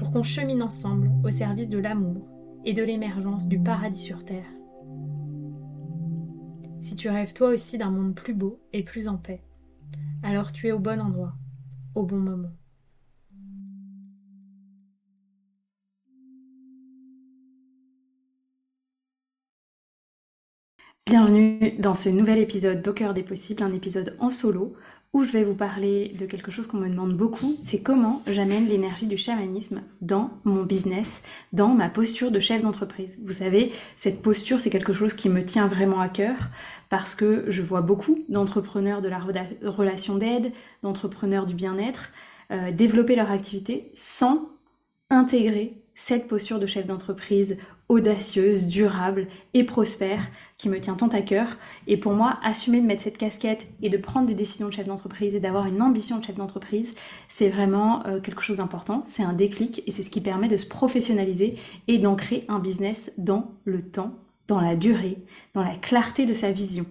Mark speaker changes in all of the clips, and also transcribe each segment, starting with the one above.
Speaker 1: pour qu'on chemine ensemble au service de l'amour et de l'émergence du paradis sur Terre. Si tu rêves toi aussi d'un monde plus beau et plus en paix, alors tu es au bon endroit, au bon moment. Bienvenue dans ce nouvel épisode d'Au cœur des possibles, un épisode en solo où je vais vous parler de quelque chose qu'on me demande beaucoup, c'est comment j'amène l'énergie du chamanisme dans mon business, dans ma posture de chef d'entreprise. Vous savez, cette posture, c'est quelque chose qui me tient vraiment à cœur parce que je vois beaucoup d'entrepreneurs de la relation d'aide, d'entrepreneurs du bien-être, euh, développer leur activité sans intégrer cette posture de chef d'entreprise audacieuse, durable et prospère qui me tient tant à cœur. Et pour moi, assumer de mettre cette casquette et de prendre des décisions de chef d'entreprise et d'avoir une ambition de chef d'entreprise, c'est vraiment euh, quelque chose d'important. C'est un déclic et c'est ce qui permet de se professionnaliser et d'ancrer un business dans le temps, dans la durée, dans la clarté de sa vision.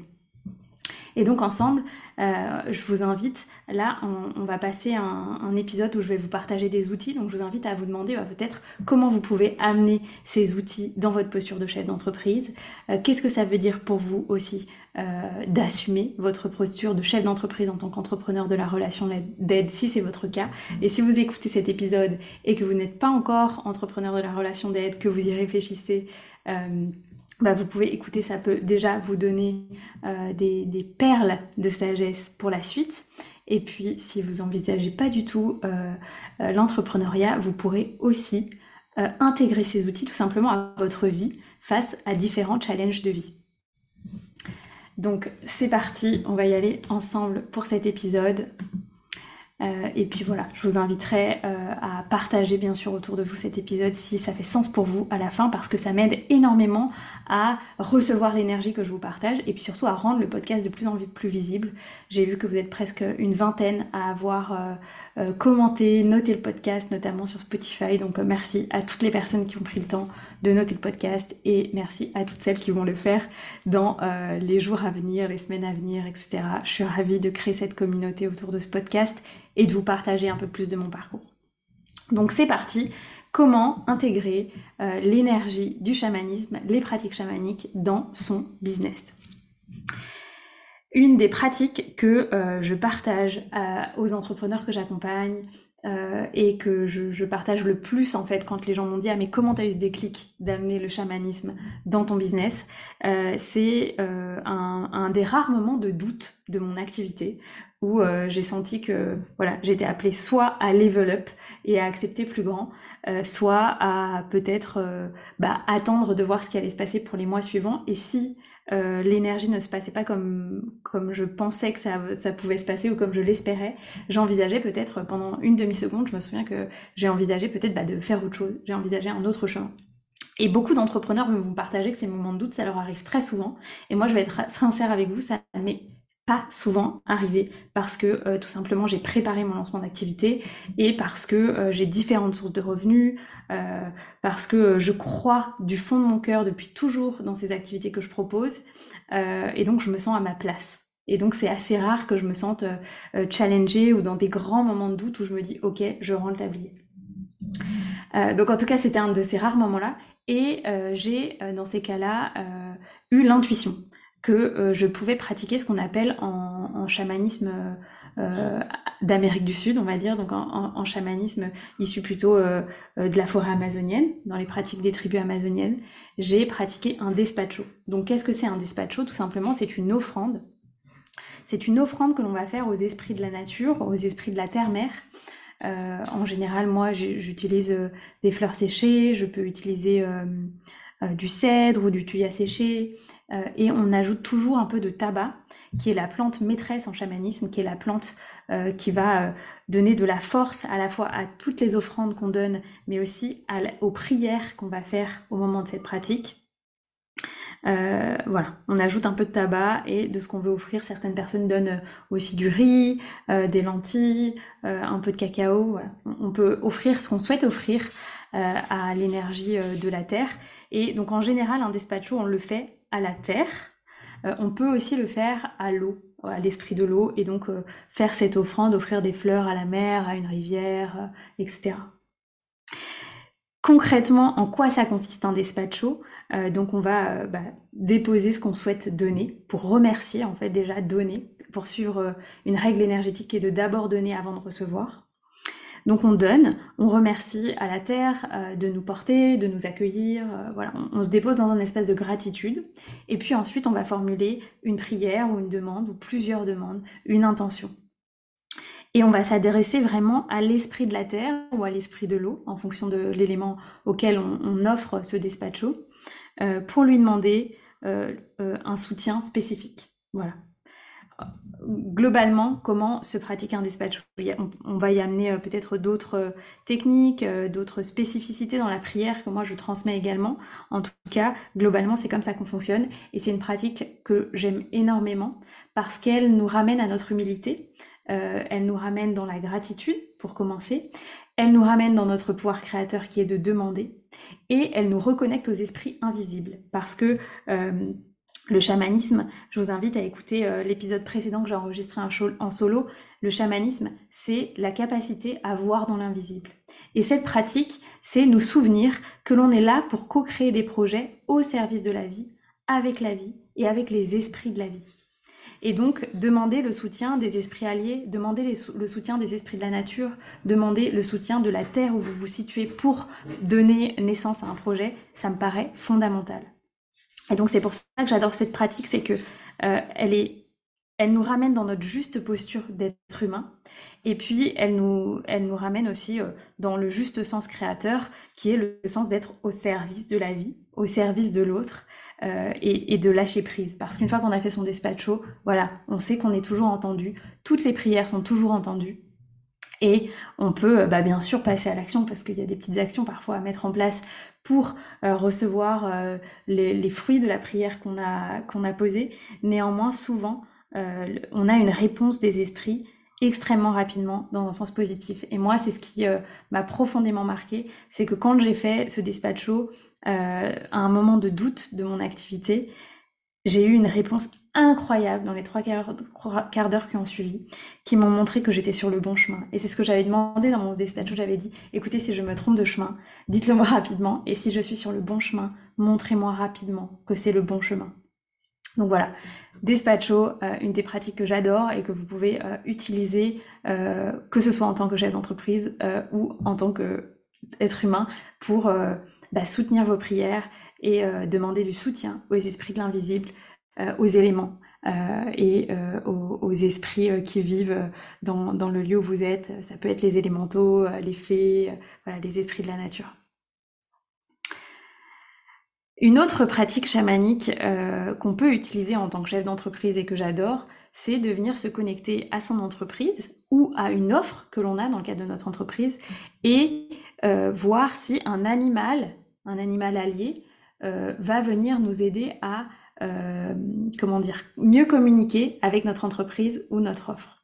Speaker 1: Et donc ensemble, euh, je vous invite, là, on, va passer un, épisode où je vais vous partager des outils. Donc je vous invite à vous demander bah, peut-être comment vous pouvez amener ces outils dans votre posture de chef d'entreprise. Euh, qu'est-ce que ça veut dire pour vous aussi euh, d'assumer votre posture de chef d'entreprise en tant qu'entrepreneur de la relation d'aide, si c'est votre cas. Et si vous écoutez cet épisode et que vous n'êtes pas encore entrepreneur de la relation d'aide, que vous y réfléchissez, bah, vous pouvez écouter, ça peut déjà vous donner euh, des, perles de sagesse pour la suite. Et puis, si vous envisagez pas du tout euh, euh, l'entrepreneuriat, vous pourrez aussi intégrer ces outils tout simplement à votre vie face à différents challenges de vie. Donc, c'est parti, on va y aller ensemble pour cet épisode. Euh, et puis voilà, je vous inviterai euh, à partager bien sûr autour de vous cet épisode si ça fait sens pour vous à la fin parce que ça m'aide énormément à recevoir l'énergie que je vous partage et puis surtout à rendre le podcast de plus en plus visible. J'ai vu que vous êtes presque une vingtaine à avoir euh, commenté, noté le podcast, notamment sur Spotify. Donc merci à toutes les personnes qui ont pris le temps de noter le podcast et merci à toutes celles qui vont le faire dans les jours à venir, les semaines à venir, etc. Je suis ravie de créer cette communauté autour de ce podcast et de vous partager un peu plus de mon parcours. Donc c'est parti, comment intégrer euh, l'énergie du chamanisme, les pratiques chamaniques dans son business? Une des pratiques que euh, je partage euh, aux entrepreneurs que j'accompagne et que je, partage le plus en fait quand les gens m'ont dit ah mais comment t'as eu ce déclic d'amener le chamanisme dans ton business? C'est un, un, des rares moments de doute de mon activité où euh, j'ai senti que voilà j'étais appelée soit à level up et à accepter plus grand, euh, soit à peut-être euh, bah, attendre de voir ce qui allait se passer pour les mois suivants. Et si l'énergie ne se passait pas comme comme je pensais que ça, pouvait se passer ou comme je l'espérais, j'envisageais peut-être pendant une demi seconde, je me souviens que j'ai envisagé peut-être bah, de faire autre chose. J'ai envisagé un autre chemin. Et beaucoup d'entrepreneurs vont vous partager que ces moments de doute, ça leur arrive très souvent. Et moi, je vais être sincère avec vous, ça m'est souvent arrivé parce que euh, tout simplement j'ai préparé mon lancement d'activité et parce que euh, j'ai différentes sources de revenus, euh, parce que je crois du fond de mon cœur depuis toujours dans ces activités que je propose et donc je me sens à ma place. Et donc c'est assez rare que je me sente challengée ou dans des grands moments de doute où je me dis ok je rends le tablier. donc en tout cas c'était un de ces rares moments-là et j'ai dans ces cas-là eu l'intuition que euh, je pouvais pratiquer ce qu'on appelle en, chamanisme d'Amérique du Sud, on va dire, donc en, chamanisme issu plutôt de la forêt amazonienne, dans les pratiques des tribus amazoniennes, j'ai pratiqué un despacho. Donc qu'est-ce que c'est un despacho? Tout simplement, c'est une offrande. C'est une offrande que l'on va faire aux esprits de la nature, aux esprits de la terre-mère, euh, en général, moi, j'utilise euh, des fleurs séchées, je peux utiliser euh, du cèdre ou du thuya séché, et on ajoute toujours un peu de tabac, qui est la plante maîtresse en chamanisme, qui est la plante qui va donner de la force à la fois à toutes les offrandes qu'on donne, mais aussi aux prières qu'on va faire au moment de cette pratique. Euh, voilà, on ajoute un peu de tabac et de ce qu'on veut offrir. Certaines personnes donnent euh, aussi du riz, euh, des lentilles, un peu de cacao. On peut offrir ce qu'on souhaite offrir à l'énergie de la terre. Et donc en général, un despacho, on le fait à la terre. on peut aussi le faire à l'eau, à l'esprit de l'eau, et donc faire cette offrande, offrir des fleurs à la mer, à une rivière, etc. Concrètement, en quoi ça consiste un despacho? Euh, Donc on va euh, bah, déposer ce qu'on souhaite donner pour remercier, en fait déjà donner, pour suivre euh, une règle énergétique qui est de d'abord donner avant de recevoir. Donc on donne, on remercie à la terre de nous porter, de nous accueillir, voilà, on, se dépose dans un espace de gratitude. Et puis ensuite on va formuler une prière ou une demande ou plusieurs demandes, une intention. Et on va s'adresser vraiment à l'esprit de la terre ou à l'esprit de l'eau, en fonction de l'élément auquel on, offre ce despacho, euh, pour lui demander euh, euh, un soutien spécifique. Voilà. Globalement, comment se pratique un despacho on, va y amener peut-être d'autres techniques, d'autres spécificités dans la prière que moi je transmets également. En tout cas, globalement, c'est comme ça qu'on fonctionne et c'est une pratique que j'aime énormément parce qu'elle nous ramène à notre humilité, euh, elle nous ramène dans la gratitude, pour commencer. Elle nous ramène dans notre pouvoir créateur qui est de demander. Et elle nous reconnecte aux esprits invisibles. Parce que euh, le chamanisme, je vous invite à écouter euh, l'épisode précédent que j'ai enregistré en solo. Le chamanisme, c'est la capacité à voir dans l'invisible. Et cette pratique, c'est nous souvenir que l'on est là pour co-créer des projets au service de la vie, avec la vie et avec les esprits de la vie. Et donc, demander le soutien des esprits alliés, demander le soutien des esprits de la nature, demander le soutien de la terre où vous vous situez pour donner naissance à un projet, ça me paraît fondamental. Et donc, c'est pour ça que j'adore cette pratique, c'est que euh, elle est elle nous ramène dans notre juste posture d'être humain, et puis elle nous, elle nous ramène aussi euh, dans le juste sens créateur, qui est le sens d'être au service de la vie, au service de l'autre, euh, et, de lâcher prise. Parce qu'une fois qu'on a fait son despacho, voilà, on sait qu'on est toujours entendu, toutes les prières sont toujours entendues. Et on peut euh, bah, bien sûr passer à l'action parce qu'il y a des petites actions parfois à mettre en place pour euh, recevoir les, fruits de la prière qu'on a, qu'on a posée. Néanmoins, souvent, on a une réponse des esprits extrêmement rapidement dans un sens positif. Et moi, c'est ce qui m'a profondément marqué, c'est que quand j'ai fait ce despacho, euh, à un moment de doute de mon activité, j'ai eu une réponse incroyable dans les trois quarts d'heure qui ont suivi, qui m'ont montré que j'étais sur le bon chemin. Et c'est ce que j'avais demandé dans mon dispatch où j'avais dit, écoutez, si je me trompe de chemin, dites-le moi rapidement. Et si je suis sur le bon chemin, montrez-moi rapidement que c'est le bon chemin. Donc voilà, Despacho, euh, une des pratiques que j'adore et que vous pouvez euh, utiliser, que ce soit en tant que chef d'entreprise ou en tant qu'être humain, pour bah, soutenir vos prières et euh, demander du soutien aux esprits de l'invisible, euh, aux éléments euh, et aux, esprits qui vivent dans, dans, le lieu où vous êtes. Ça peut être les élémentaux, les fées, voilà, les esprits de la nature. Une autre pratique chamanique qu'on peut utiliser en tant que chef d'entreprise et que j'adore, c'est de venir se connecter à son entreprise ou à une offre que l'on a dans le cadre de notre entreprise et euh, voir si un animal, un animal allié, euh, va venir nous aider à euh, comment dire mieux communiquer avec notre entreprise ou notre offre.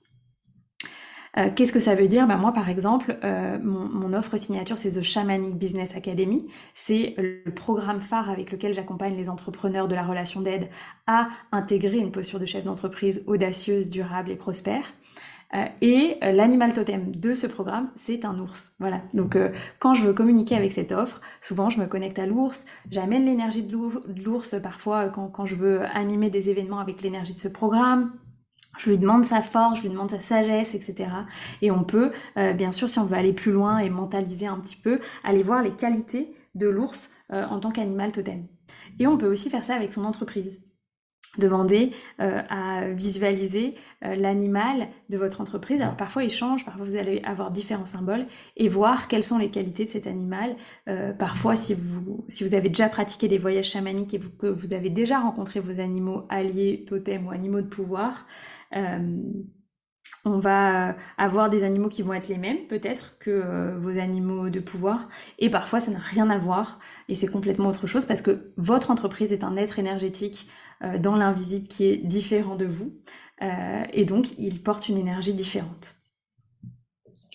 Speaker 1: Qu'est-ce que ça veut dire? Ben Moi, par exemple, mon, mon, offre signature, c'est The Shamanic Business Academy. C'est le programme phare avec lequel j'accompagne les entrepreneurs de la relation d'aide à intégrer une posture de chef d'entreprise audacieuse, durable et prospère. Euh, et euh, l'animal totem de ce programme, c'est un ours. Voilà. Donc, euh, quand je veux communiquer avec cette offre, souvent je me connecte à l'ours, j'amène l'énergie de l'ours parfois quand, je veux animer des événements avec l'énergie de ce programme. Je lui demande sa force, je lui demande sa sagesse, etc. Et on peut, bien sûr, si on veut aller plus loin et mentaliser un petit peu, aller voir les qualités de l'ours en tant qu'animal totem. Et on peut aussi faire ça avec son entreprise demander euh, à visualiser euh, l'animal de votre entreprise. Alors parfois il change, parfois vous allez avoir différents symboles et voir quelles sont les qualités de cet animal. Euh, parfois si vous, si vous avez déjà pratiqué des voyages chamaniques et que vous avez déjà rencontré vos animaux alliés, totems ou animaux de pouvoir, on va avoir des animaux qui vont être les mêmes peut-être que vos animaux de pouvoir et parfois ça n'a rien à voir et c'est complètement autre chose parce que votre entreprise est un être énergétique euh, dans l'invisible qui est différent de vous. Euh, et donc, il porte une énergie différente.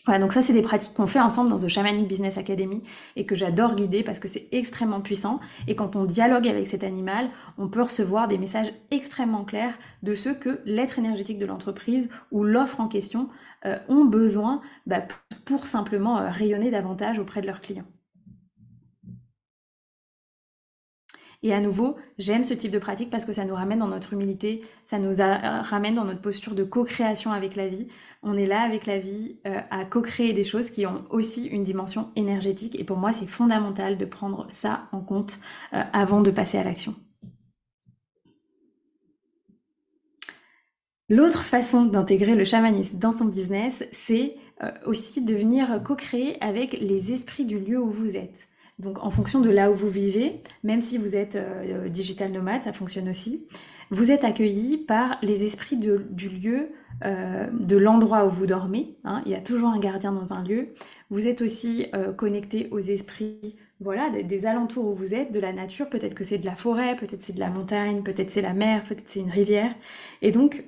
Speaker 1: Voilà, donc ça, c'est des pratiques qu'on fait ensemble dans The Shamanic Business Academy et que j'adore guider parce que c'est extrêmement puissant. Et quand on dialogue avec cet animal, on peut recevoir des messages extrêmement clairs de ce que l'être énergétique de l'entreprise ou l'offre en question euh, ont besoin bah, pour simplement rayonner davantage auprès de leurs clients. Et à nouveau, j'aime ce type de pratique parce que ça nous ramène dans notre humilité, ça nous ramène dans notre posture de co-création avec la vie. On est là avec la vie euh, à co-créer des choses qui ont aussi une dimension énergétique. Et pour moi, c'est fondamental de prendre ça en compte euh, avant de passer à l'action. L'autre façon d'intégrer le chamanisme dans son business, c'est euh, aussi de venir co-créer avec les esprits du lieu où vous êtes. Donc en fonction de là où vous vivez, même si vous êtes euh, digital nomade, ça fonctionne aussi, vous êtes accueilli par les esprits du lieu, euh, de l'endroit où vous dormez. Hein. Il y a toujours un gardien dans un lieu. Vous êtes aussi euh, connecté aux esprits voilà, des, alentours où vous êtes, de la nature. Peut-être que c'est de la forêt, peut-être c'est de la montagne, peut-être c'est la mer, peut-être c'est une rivière. Et donc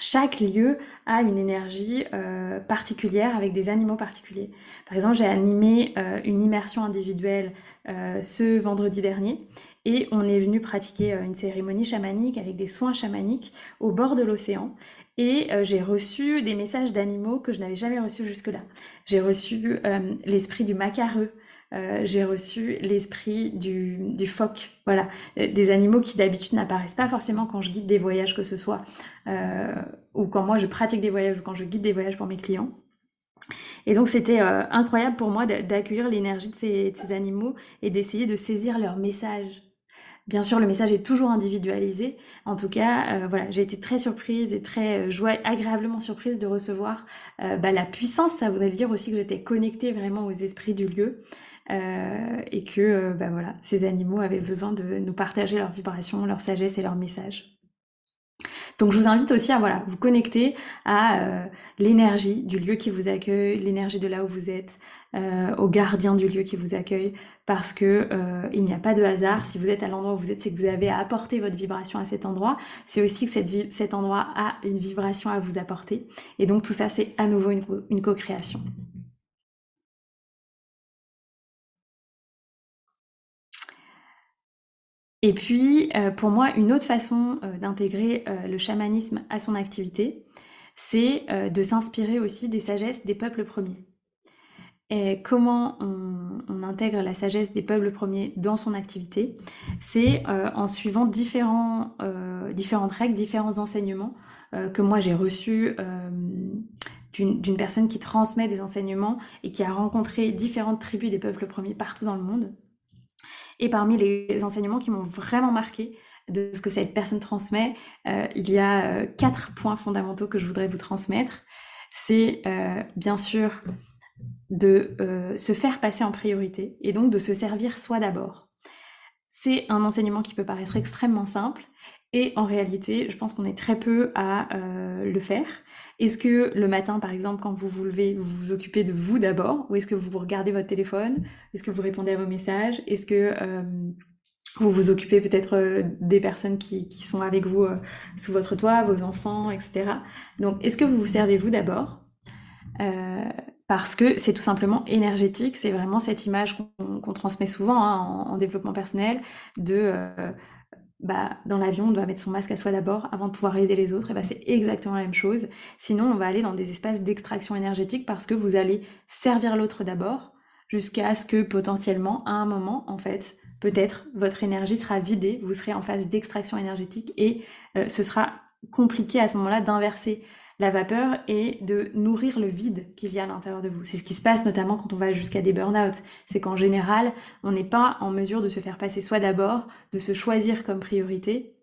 Speaker 1: chaque lieu a une énergie euh, particulière avec des animaux particuliers. Par exemple, j'ai animé euh, une immersion individuelle euh, ce vendredi dernier et on est venu pratiquer une cérémonie chamanique avec des soins chamaniques au bord de l'océan. Et j'ai reçu des messages d'animaux que je n'avais jamais reçus jusque-là. J'ai reçu l'esprit du macareux, euh, j'ai reçu l'esprit du, du, phoque, voilà, euh, des animaux qui d'habitude n'apparaissent pas forcément quand je guide des voyages que ce soit, euh, ou quand moi je pratique des voyages ou quand je guide des voyages pour mes clients. Et donc c'était incroyable pour moi d'accueillir l'énergie de ces, animaux et d'essayer de saisir leur message. Bien sûr, le message est toujours individualisé. En tout cas, voilà, j'ai été très surprise et très agréablement surprise de recevoir bah, la puissance. Ça voudrait dire aussi que j'étais connectée vraiment aux esprits du lieu. Euh, et que euh, bah ces animaux avaient besoin de nous partager leurs vibrations, leur sagesse et leurs messages. Donc je vous invite aussi à vous connecter à euh, l'énergie du lieu qui vous accueille, l'énergie de là où vous êtes, au gardien du lieu qui vous accueille, parce que il n'y a pas de hasard. Si vous êtes à l'endroit où vous êtes, c'est que vous avez à apporter votre vibration à cet endroit. C'est aussi que cet endroit a une vibration à vous apporter. Et donc tout ça, c'est à nouveau une co-création. Et puis, euh, pour moi, une autre façon euh, d'intégrer euh, le chamanisme à son activité, c'est de s'inspirer aussi des sagesses des peuples premiers. Et comment on, intègre la sagesse des peuples premiers dans son activité C'est en suivant différentes règles, différents enseignements que moi j'ai reçus d'une personne qui transmet des enseignements et qui a rencontré différentes tribus des peuples premiers partout dans le monde. Et parmi les enseignements qui m'ont vraiment marqué de ce que cette personne transmet, euh, il y a euh, quatre points fondamentaux que je voudrais vous transmettre. C'est euh, bien sûr de se faire passer en priorité et donc de se servir soi d'abord. C'est un enseignement qui peut paraître extrêmement simple et en réalité, je pense qu'on est très peu à le faire. Est-ce que le matin, par exemple, quand vous vous levez, vous vous occupez de vous d'abord Ou est-ce que vous regardez votre téléphone? Est-ce que vous répondez à vos messages? Est-ce que euh, vous vous occupez peut-être euh, des personnes qui, sont avec vous euh, sous votre toit, vos enfants, etc. Donc, est-ce que vous vous servez vous d'abord? Parce que c'est tout simplement énergétique, c'est vraiment cette image qu'on transmet souvent hein, en, en, développement personnel de bah, dans l'avion, on doit mettre son masque à soi d'abord avant de pouvoir aider les autres. Et bah, c'est exactement la même chose. Sinon, on va aller dans des espaces d'extraction énergétique parce que vous allez servir l'autre d'abord jusqu'à ce que potentiellement, à un moment, en fait, peut-être votre énergie sera vidée, vous serez en phase d'extraction énergétique et euh, ce sera compliqué à ce moment-là d'inverser la vapeur et de nourrir le vide qu'il y a à l'intérieur de vous. C'est ce qui se passe notamment quand on va jusqu'à des burn-out. C'est qu'en général, on n'est pas en mesure de se faire passer soi d'abord, de se choisir comme priorité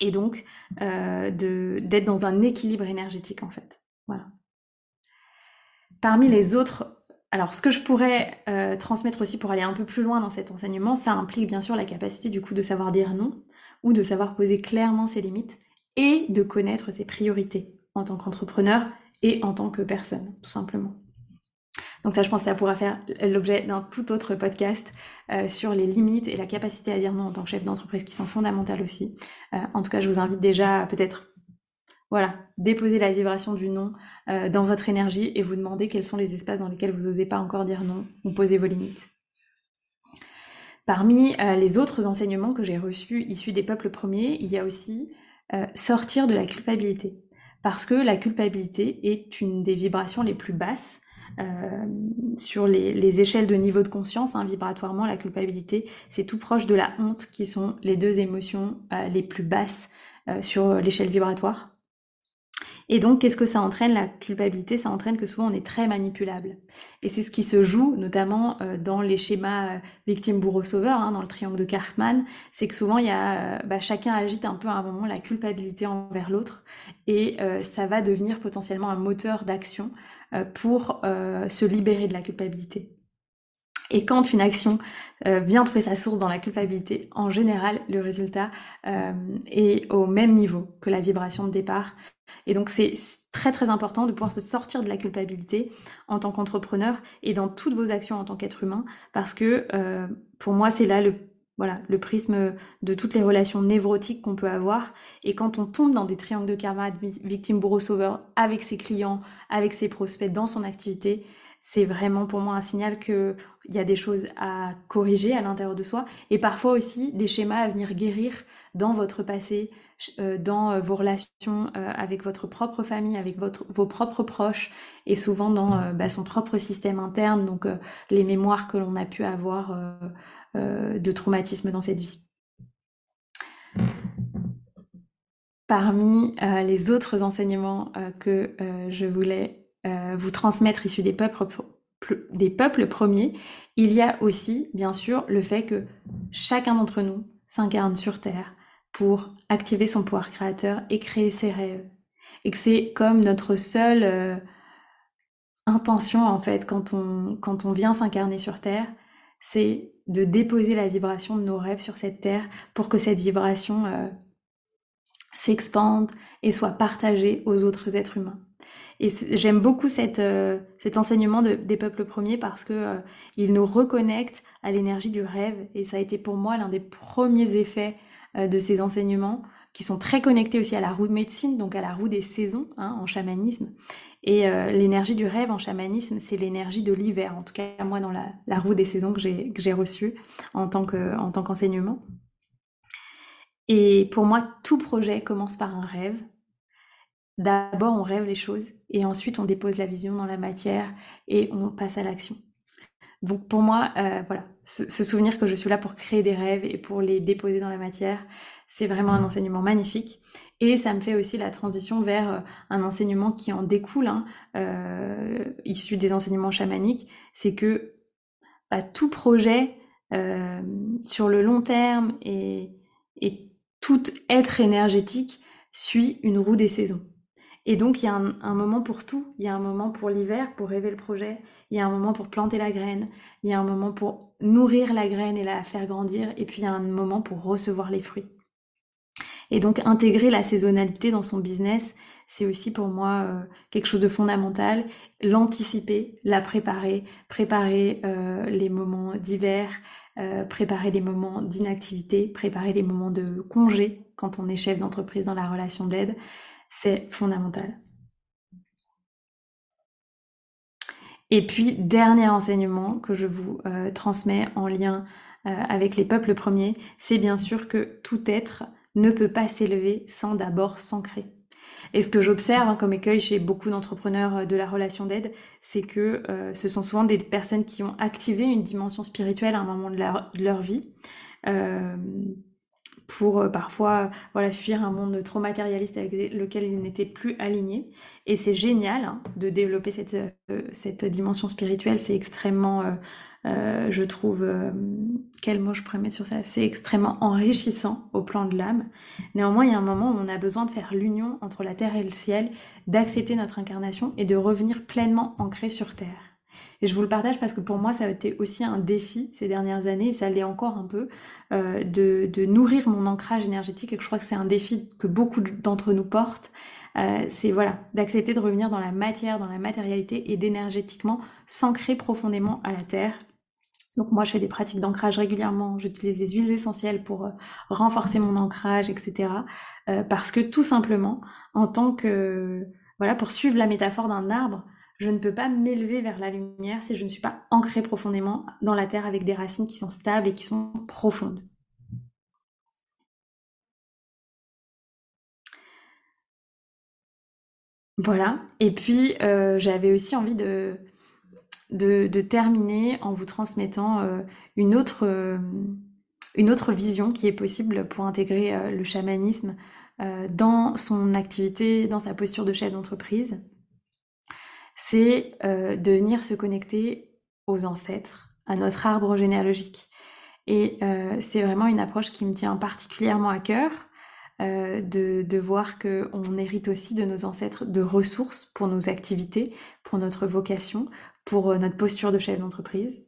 Speaker 1: et donc euh, d'être dans un équilibre énergétique en fait. Voilà. Parmi les autres alors, ce que je pourrais euh, transmettre aussi pour aller un peu plus loin dans cet enseignement, ça implique bien sûr la capacité du coup de savoir dire non ou de savoir poser clairement ses limites et de connaître ses priorités en tant qu'entrepreneur et en tant que personne, tout simplement. Donc ça, je pense que ça pourra faire l'objet d'un tout autre podcast euh, sur les limites et la capacité à dire non en tant que chef d'entreprise qui sont fondamentales aussi. Euh, en tout cas, je vous invite déjà à peut-être voilà, déposer la vibration du non euh, dans votre énergie et vous demander quels sont les espaces dans lesquels vous n'osez pas encore dire non ou poser vos limites. Parmi les autres enseignements que j'ai reçus issus des peuples premiers, il y a aussi sortir de la culpabilité parce que la culpabilité est une des vibrations les plus basses. Euh, sur les, échelles de niveau de conscience, hein, vibratoirement, la culpabilité, c'est tout proche de la honte, qui sont les deux émotions euh, les plus basses euh, sur l'échelle vibratoire. Et donc, qu'est-ce que ça entraîne? La culpabilité, ça entraîne que souvent on est très manipulable. Et c'est ce qui se joue notamment euh, dans les schémas euh, victime-bourreau-sauveur, hein, dans le triangle de Karpman, c'est que souvent il y a, euh, bah, chacun agite un peu à un moment la culpabilité envers l'autre, et ça va devenir potentiellement un moteur d'action pour se libérer de la culpabilité. Et quand une action vient trouver sa source dans la culpabilité, en général, le résultat est au même niveau que la vibration de départ. Et donc c'est très très important de pouvoir se sortir de la culpabilité en tant qu'entrepreneur et dans toutes vos actions en tant qu'être humain, parce que euh, pour moi c'est là le voilà, le prisme de toutes les relations névrotiques qu'on peut avoir. Et quand on tombe dans des triangles de karma, victime, bourreau, avec ses clients, avec ses prospects, dans son activité, c'est vraiment pour moi un signal qu'il y a des choses à corriger à l'intérieur de soi et parfois aussi des schémas à venir guérir dans votre passé, euh, dans euh, vos relations euh, avec votre propre famille, avec vos propres proches et souvent dans bah, son propre système interne, donc les mémoires que l'on a pu avoir de traumatisme dans cette vie. Parmi les autres enseignements que je voulais vous transmettre issus des peuples, des peuples premiers, il y a aussi, bien sûr, le fait que chacun d'entre nous s'incarne sur Terre pour activer son pouvoir créateur et créer ses rêves. Et que c'est comme notre seule euh, intention, en fait, quand on, quand on vient s'incarner sur Terre, c'est de déposer la vibration de nos rêves sur cette Terre pour que cette vibration euh, s'expande et soit partagée aux autres êtres humains. Et j'aime beaucoup euh, cet enseignement des peuples premiers parce que il nous reconnecte à l'énergie du rêve et ça a été pour moi l'un des premiers effets euh, de ces enseignements qui sont très connectés aussi à la roue de médecine, donc à la roue des saisons hein, en chamanisme. Et euh, l'énergie du rêve en chamanisme, c'est l'énergie de l'hiver, en tout cas moi dans la, roue des saisons que j'ai reçue en tant qu'enseignement. et pour moi, tout projet commence par un rêve. D'abord, on rêve les choses et ensuite on dépose la vision dans la matière et on passe à l'action. Donc pour moi, euh, voilà, se, souvenir que je suis là pour créer des rêves et pour les déposer dans la matière, c'est vraiment un enseignement magnifique. Et ça me fait aussi la transition vers euh, un enseignement qui en découle, hein, euh, issu des enseignements chamaniques, c'est que bah, tout projet sur le long terme et, et tout être énergétique suit une roue des saisons. Et donc, il y a un, moment pour tout. Il y a un moment pour l'hiver, pour rêver le projet. Il y a un moment pour planter la graine. Il y a un moment pour nourrir la graine et la faire grandir. Et puis, il y a un moment pour recevoir les fruits. Et donc, intégrer la saisonnalité dans son business, c'est aussi pour moi euh, quelque chose de fondamental. L'anticiper, la préparer, préparer euh, les moments d'hiver, euh, préparer les moments d'inactivité, préparer les moments de congé quand on est chef d'entreprise dans la relation d'aide c'est fondamental. Et puis, dernier enseignement que je vous euh, transmets en lien euh, avec les peuples premiers, c'est bien sûr que tout être ne peut pas s'élever sans d'abord s'ancrer. Et ce que j'observe hein, comme écueil chez beaucoup d'entrepreneurs euh, de la relation d'aide, c'est que ce sont souvent des personnes qui ont activé une dimension spirituelle à un moment de leur, de leur vie, pour euh, parfois voilà, fuir un monde trop matérialiste avec lequel ils n'étaient plus alignés. Et c'est génial hein, de développer cette, euh, cette dimension spirituelle, c'est extrêmement, euh, je trouve, quel mot je pourrais mettre sur ça, c'est extrêmement enrichissant au plan de l'âme. Néanmoins, il y a un moment où on a besoin de faire l'union entre la terre et le ciel, d'accepter notre incarnation et de revenir pleinement ancré sur terre. Et je vous le partage parce que pour moi, ça a été aussi un défi ces dernières années, et ça l'est encore un peu, euh, de, nourrir mon ancrage énergétique. Et que je crois que c'est un défi que beaucoup d'entre nous portent. Euh, c'est voilà, d'accepter de revenir dans la matière, dans la matérialité et d'énergétiquement s'ancrer profondément à la terre. Donc moi, je fais des pratiques d'ancrage régulièrement. J'utilise des huiles essentielles pour euh, renforcer mon ancrage, etc. Parce que tout simplement, en tant que voilà, pour suivre la métaphore d'un arbre, je ne peux pas m'élever vers la lumière si je ne suis pas ancrée profondément dans la terre avec des racines qui sont stables et qui sont profondes. Voilà. Et puis, euh, j'avais aussi envie de, terminer en vous transmettant euh, euh, une autre vision qui est possible pour intégrer le chamanisme dans son activité, dans sa posture de chef d'entreprise c'est euh, de venir se connecter aux ancêtres, à notre arbre généalogique. Et euh, c'est vraiment une approche qui me tient particulièrement à cœur, euh, de, de, voir qu'on hérite aussi de nos ancêtres de ressources pour nos activités, pour notre vocation, pour notre posture de chef d'entreprise.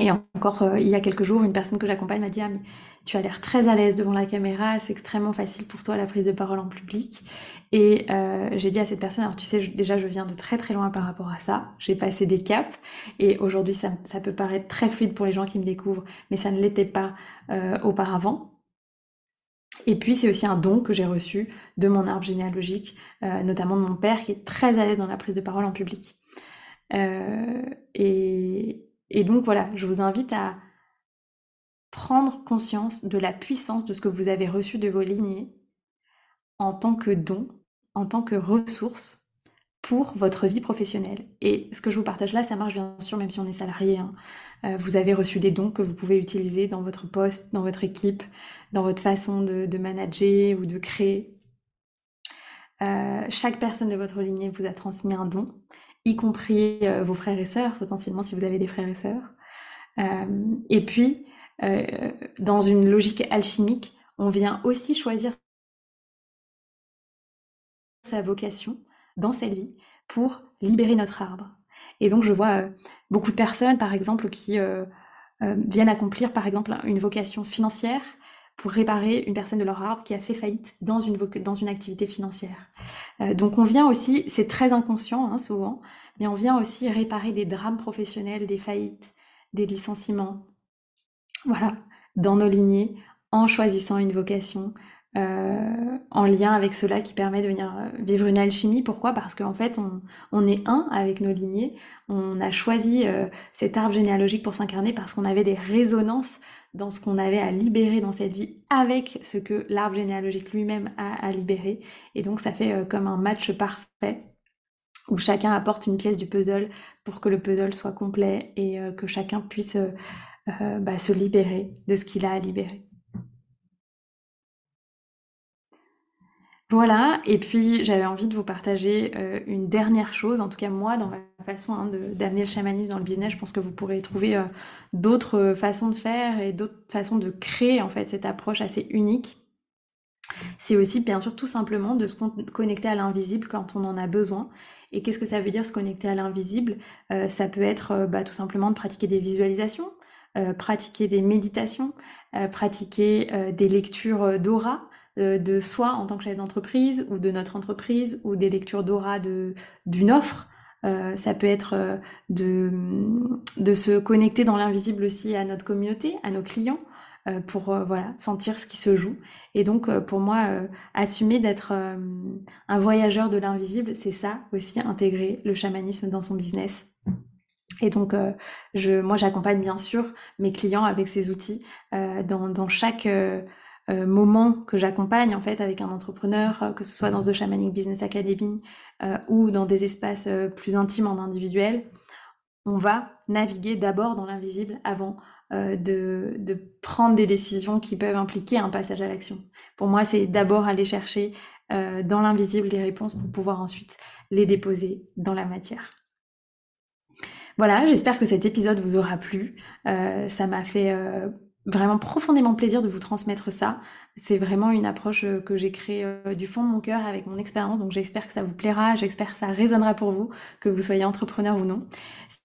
Speaker 1: Et encore, il y a quelques jours, une personne que j'accompagne m'a dit Ah, mais tu as l'air très à l'aise devant la caméra, c'est extrêmement facile pour toi la prise de parole en public. Et euh, j'ai dit à cette personne, alors tu sais, déjà je viens de très très loin par rapport à ça, j'ai passé des caps, et aujourd'hui ça, peut paraître très fluide pour les gens qui me découvrent, mais ça ne l'était pas euh, auparavant. Et puis c'est aussi un don que j'ai reçu de mon arbre généalogique, euh, notamment de mon père qui est très à l'aise dans la prise de parole en public. et donc voilà, je vous invite à prendre conscience de la puissance de ce que vous avez reçu de vos lignées en tant que don, en tant que ressource pour votre vie professionnelle. Et ce que je vous partage là, ça marche bien sûr même si on est salarié. Hein. Euh, vous avez reçu des dons que vous pouvez utiliser dans votre poste, dans votre équipe, dans votre façon de, manager ou de créer. Euh, chaque personne de votre lignée vous a transmis un don, y compris euh, vos frères et sœurs, potentiellement si vous avez des frères et sœurs. et puis, euh, dans une logique alchimique, on vient aussi choisir sa vocation dans cette vie pour libérer notre arbre. Et donc je vois euh, beaucoup de personnes, par exemple, qui euh, viennent accomplir, par exemple, une vocation financière pour réparer une personne de leur arbre qui a fait faillite dans une, activité financière. donc on vient aussi, c'est très inconscient hein, souvent, mais on vient aussi réparer des drames professionnels, des faillites, des licenciements, voilà, dans nos lignées, en choisissant une vocation, euh, en lien avec cela qui permet de venir euh, vivre une alchimie. Pourquoi? Parce qu'en fait, on, est un avec nos lignées. On a choisi euh, cet arbre généalogique pour s'incarner parce qu'on avait des résonances dans ce qu'on avait à libérer dans cette vie avec ce que l'arbre généalogique lui-même a à libérer. Et donc, ça fait comme un match parfait où chacun apporte une pièce du puzzle pour que le puzzle soit complet et que chacun puisse euh, bah, se libérer de ce qu'il a à libérer. Voilà, et puis j'avais envie de vous partager euh, une dernière chose, en tout cas moi, dans ma façon hein, d'amener le chamanisme dans le business, je pense que vous pourrez trouver euh, d'autres façons de faire et d'autres façons de créer en fait cette approche assez unique. C'est aussi bien sûr tout simplement de se connecter à l'invisible quand on en a besoin. Et qu'est-ce que ça veut dire se connecter à l'invisible? Ça peut être bah, tout simplement de pratiquer des visualisations, euh, pratiquer des méditations, euh, pratiquer euh, des lectures d'aura de soi en tant que chef d'entreprise ou de notre entreprise ou des lectures d'aura d'une offre. ça peut être de, de, se connecter dans l'invisible aussi à notre communauté, à nos clients, pour voilà sentir ce qui se joue. Et donc pour moi, assumer d'être un voyageur de l'invisible, c'est ça aussi intégrer le chamanisme dans son business et donc, euh, je, moi, j'accompagne bien sûr mes clients avec ces outils euh, dans, dans, chaque euh, moment que j'accompagne en fait avec un entrepreneur, que ce soit dans The Shamanic Business Academy ou dans des espaces plus intimes en individuel. on va naviguer d'abord dans l'invisible avant euh, de, de, prendre des décisions qui peuvent impliquer un passage à l'action. Pour moi, c'est d'abord aller chercher euh, dans l'invisible les réponses pour pouvoir ensuite les déposer dans la matière. Voilà, j'espère que cet épisode vous aura plu. Euh, ça m'a fait vraiment profondément plaisir de vous transmettre ça. C'est vraiment une approche euh, que j'ai créée euh, du fond de mon cœur avec mon expérience, donc j'espère que ça vous plaira, j'espère que ça résonnera pour vous, que vous soyez entrepreneur ou non.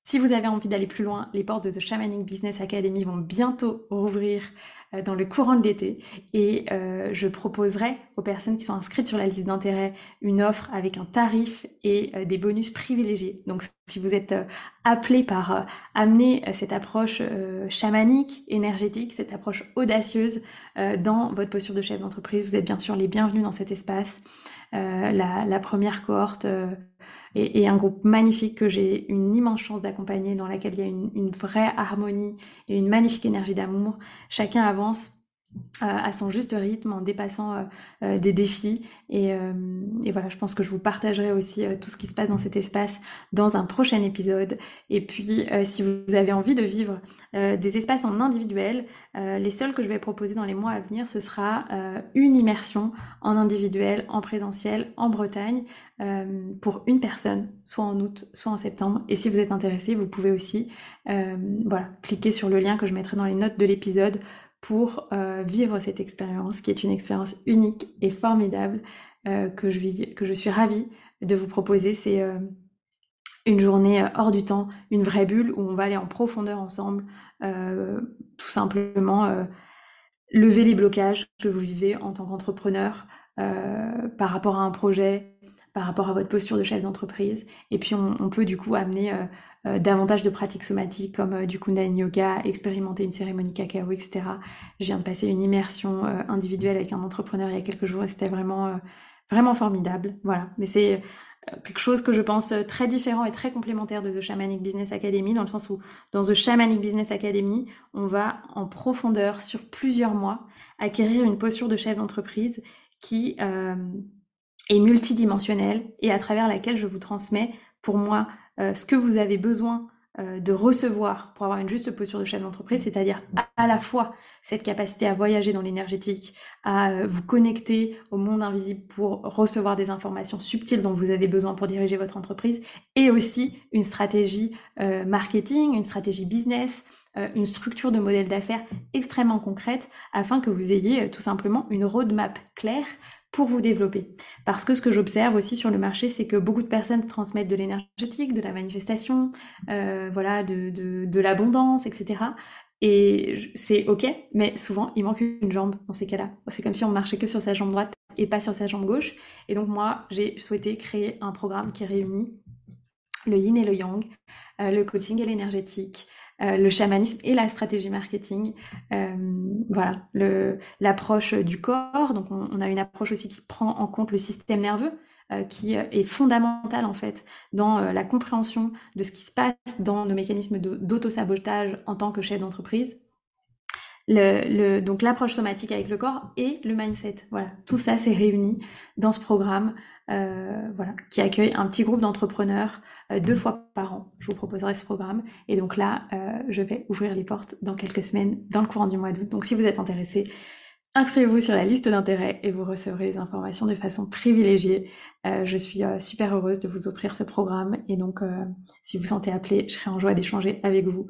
Speaker 1: Si vous avez envie d'aller plus loin, les portes de The Shamanic Business Academy vont bientôt rouvrir euh, dans le courant de l'été et euh, je proposerai aux personnes qui sont inscrites sur la liste d'intérêt une offre avec un tarif et euh, des bonus privilégiés. Donc si vous êtes appelé par amener cette approche chamanique, énergétique, cette approche audacieuse dans votre posture de chef d'entreprise, vous êtes bien sûr les bienvenus dans cet espace. La, première cohorte et, un groupe magnifique que j'ai une immense chance d'accompagner, dans laquelle il y a une, une vraie harmonie et une magnifique énergie d'amour. Chacun avance à son juste rythme en dépassant euh, euh, des défis. Et, et, voilà, je pense que je vous partagerai aussi tout ce qui se passe dans cet espace dans un prochain épisode. Et puis, si vous avez envie de vivre des espaces en individuel, les seuls que je vais proposer dans les mois à venir, ce sera une immersion en individuel, en présentiel, en Bretagne, pour une personne, soit en août, soit en septembre. Et si vous êtes intéressé, vous pouvez aussi voilà, cliquer sur le lien que je mettrai dans les notes de l'épisode pour euh, vivre cette expérience qui est une expérience unique et formidable euh, que, je suis ravie de vous proposer. C'est euh, une journée hors du temps, une vraie bulle où on va aller en profondeur ensemble, tout simplement lever les blocages que vous vivez en tant qu'entrepreneur par rapport à un projet, par rapport à votre posture de chef d'entreprise. Et puis on, peut du coup amener euh, davantage de pratiques somatiques comme euh, du Kundalini Yoga, expérimenter une cérémonie cacao, etc. Je viens de passer une immersion euh, individuelle avec un entrepreneur il y a quelques jours et c'était vraiment, vraiment formidable. Voilà. Mais c'est quelque chose que je pense très différent et très complémentaire de The Shamanic Business Academy, dans le sens où dans The Shamanic Business Academy, on va en profondeur sur plusieurs mois acquérir une posture de chef d'entreprise qui est multidimensionnelle et à travers laquelle je vous transmets pour moi euh, ce que vous avez besoin euh, de recevoir pour avoir une juste posture de chef d'entreprise, c'est-à-dire à, la fois cette capacité à voyager dans l'énergétique, à euh, vous connecter au monde invisible pour recevoir des informations subtiles dont vous avez besoin pour diriger votre entreprise, et aussi une stratégie marketing, une stratégie business, une structure de modèle d'affaires extrêmement concrète afin que vous ayez tout simplement une roadmap claire pour vous développer. Parce que ce que j'observe aussi sur le marché, c'est que beaucoup de personnes transmettent de l'énergétique, de la manifestation, euh, voilà, de, de, l'abondance, etc. Et c'est ok, mais souvent il manque une jambe dans ces cas-là. C'est comme si on marchait que sur sa jambe droite et pas sur sa jambe gauche. Et donc moi, j'ai souhaité créer un programme qui réunit le yin et le yang, euh, le coaching et l'énergétique, euh, le chamanisme et la stratégie marketing. Euh, voilà, l'approche du corps. Donc, on, a une approche aussi qui prend en compte le système nerveux. Euh, qui est fondamentale en fait dans la compréhension de ce qui se passe dans nos mécanismes d'auto-sabotage en tant que chef d'entreprise. Le, donc l'approche somatique avec le corps et le mindset. Voilà, tout ça s'est réuni dans ce programme euh, voilà, qui accueille un petit groupe d'entrepreneurs euh, deux fois par an. Je vous proposerai ce programme. Et donc là, euh, je vais ouvrir les portes dans quelques semaines, dans le courant du mois d'août. Donc si vous êtes intéressé, inscrivez-vous sur la liste d'intérêt et vous recevrez les informations de façon privilégiée. je suis super heureuse de vous offrir ce programme. Et donc, si vous sentez appelé, je serai en joie d'échanger avec vous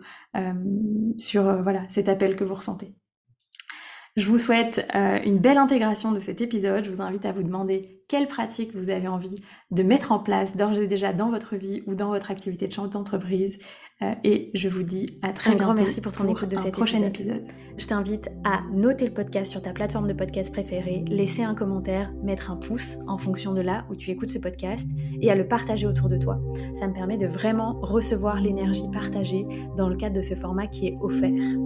Speaker 1: sur voilà cet appel que vous ressentez. Je vous souhaite euh, une belle intégration de cet épisode. Je vous invite à vous demander quelles pratiques vous avez envie de mettre en place d'ores et déjà dans votre vie ou dans votre activité de chef d'entreprise. Euh, et je vous dis à très
Speaker 2: un
Speaker 1: bientôt.
Speaker 2: grand merci pour ton écoute de cet
Speaker 1: prochain épisode.
Speaker 2: Je t'invite à noter le podcast sur ta plateforme de podcast préférée, laisser un commentaire, mettre un pouce en fonction de là où tu écoutes ce podcast et à le partager autour de toi. Ça me permet de vraiment recevoir l'énergie partagée dans le cadre de ce format qui est offert.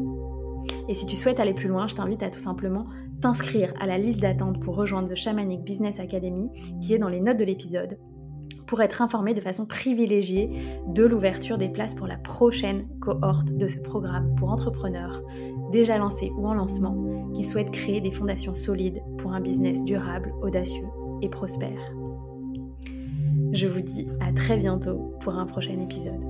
Speaker 2: Et si tu souhaites aller plus loin, je t'invite à tout simplement t'inscrire à la liste d'attente pour rejoindre The Shamanic Business Academy qui est dans les notes de l'épisode pour être informé de façon privilégiée de l'ouverture des places pour la prochaine cohorte de ce programme pour entrepreneurs déjà lancés ou en lancement qui souhaitent créer des fondations solides pour un business durable, audacieux et prospère. Je vous dis à très bientôt pour un prochain épisode.